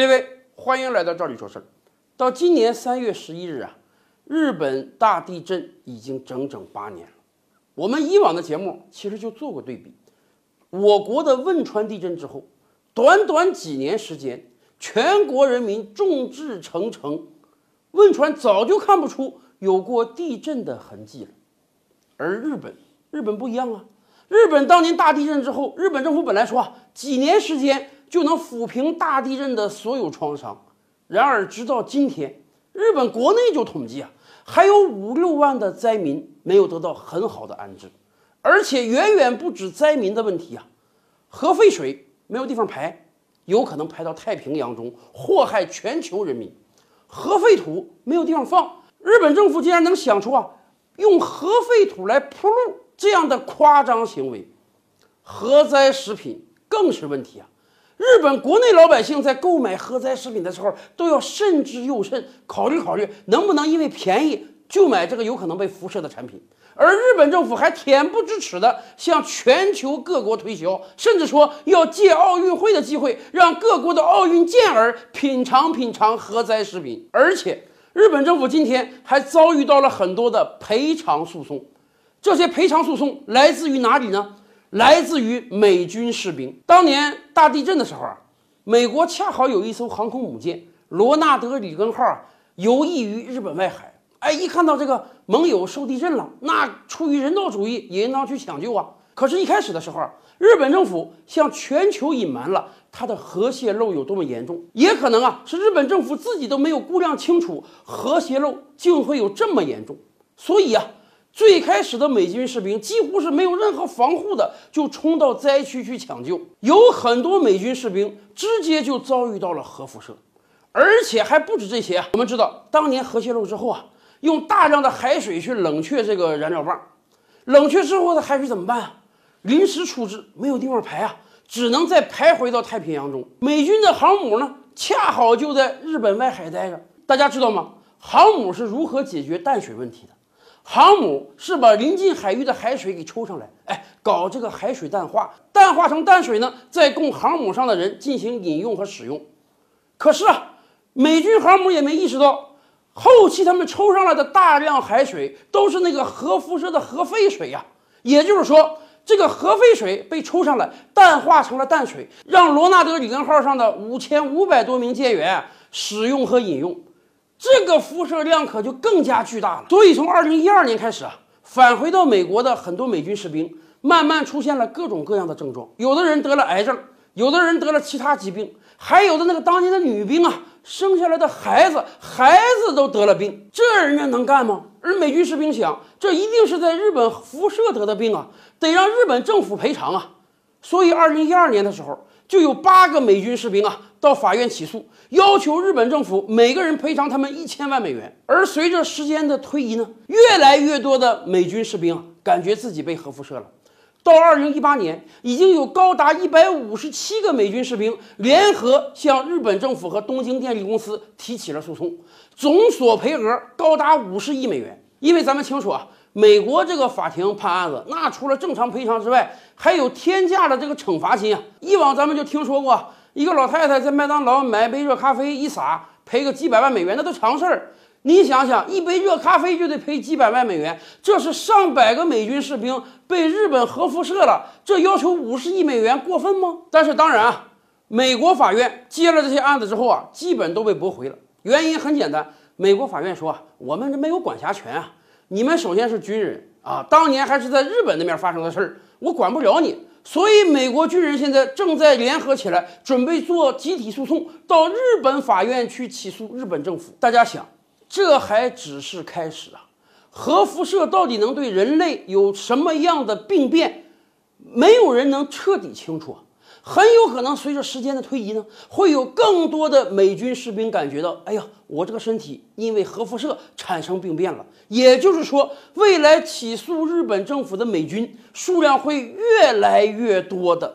各位，欢迎来到这里说事儿。到今年三月十一日啊，日本大地震已经整整八年了。我们以往的节目其实就做过对比，我国的汶川地震之后，短短几年时间，全国人民众志成城，汶川早就看不出有过地震的痕迹了。而日本，日本不一样啊。日本当年大地震之后，日本政府本来说啊，几年时间就能抚平大地震的所有创伤。然而，直到今天，日本国内就统计啊，还有五六万的灾民没有得到很好的安置，而且远远不止灾民的问题啊，核废水没有地方排，有可能排到太平洋中，祸害全球人民；核废土没有地方放，日本政府竟然能想出啊，用核废土来铺路。这样的夸张行为，核灾食品更是问题啊！日本国内老百姓在购买核灾食品的时候，都要慎之又慎，考虑考虑能不能因为便宜就买这个有可能被辐射的产品。而日本政府还恬不知耻地向全球各国推销，甚至说要借奥运会的机会，让各国的奥运健儿品尝品尝核灾食品。而且，日本政府今天还遭遇到了很多的赔偿诉讼。这些赔偿诉讼来自于哪里呢？来自于美军士兵。当年大地震的时候啊，美国恰好有一艘航空母舰“罗纳德·里根号”啊游弋于日本外海。哎，一看到这个盟友受地震了，那出于人道主义也应当去抢救啊。可是，一开始的时候，日本政府向全球隐瞒了它的核泄漏有多么严重，也可能啊是日本政府自己都没有估量清楚核泄漏竟会有这么严重，所以啊。最开始的美军士兵几乎是没有任何防护的，就冲到灾区去抢救，有很多美军士兵直接就遭遇到了核辐射，而且还不止这些。我们知道，当年核泄漏之后啊，用大量的海水去冷却这个燃料棒，冷却之后的海水怎么办啊？临时处置，没有地方排啊，只能再排回到太平洋中。美军的航母呢，恰好就在日本外海待着。大家知道吗？航母是如何解决淡水问题的？航母是把临近海域的海水给抽上来，哎，搞这个海水淡化，淡化成淡水呢，再供航母上的人进行饮用和使用。可是啊，美军航母也没意识到，后期他们抽上来的大量海水都是那个核辐射的核废水呀。也就是说，这个核废水被抽上来，淡化成了淡水，让罗纳德里根号上的五千五百多名舰员使用和饮用。这个辐射量可就更加巨大了。所以从二零一二年开始啊，返回到美国的很多美军士兵，慢慢出现了各种各样的症状。有的人得了癌症，有的人得了其他疾病，还有的那个当年的女兵啊，生下来的孩子，孩子都得了病，这人家能干吗？而美军士兵想，这一定是在日本辐射得的病啊，得让日本政府赔偿啊。所以二零一二年的时候。就有八个美军士兵啊，到法院起诉，要求日本政府每个人赔偿他们一千万美元。而随着时间的推移呢，越来越多的美军士兵啊，感觉自己被核辐射了。到二零一八年，已经有高达一百五十七个美军士兵联合向日本政府和东京电力公司提起了诉讼，总索赔额高达五十亿美元。因为咱们清楚啊。美国这个法庭判案子，那除了正常赔偿之外，还有天价的这个惩罚金啊！以往咱们就听说过，一个老太太在麦当劳买杯热咖啡一洒，赔个几百万美元，那都常事儿。你想想，一杯热咖啡就得赔几百万美元，这是上百个美军士兵被日本核辐射了，这要求五十亿美元过分吗？但是当然啊，美国法院接了这些案子之后啊，基本都被驳回了。原因很简单，美国法院说啊，我们这没有管辖权啊。你们首先是军人啊，当年还是在日本那边发生的事儿，我管不了你。所以美国军人现在正在联合起来，准备做集体诉讼，到日本法院去起诉日本政府。大家想，这还只是开始啊！核辐射到底能对人类有什么样的病变？没有人能彻底清楚。很有可能随着时间的推移呢，会有更多的美军士兵感觉到，哎呀，我这个身体因为核辐射产生病变了。也就是说，未来起诉日本政府的美军数量会越来越多的。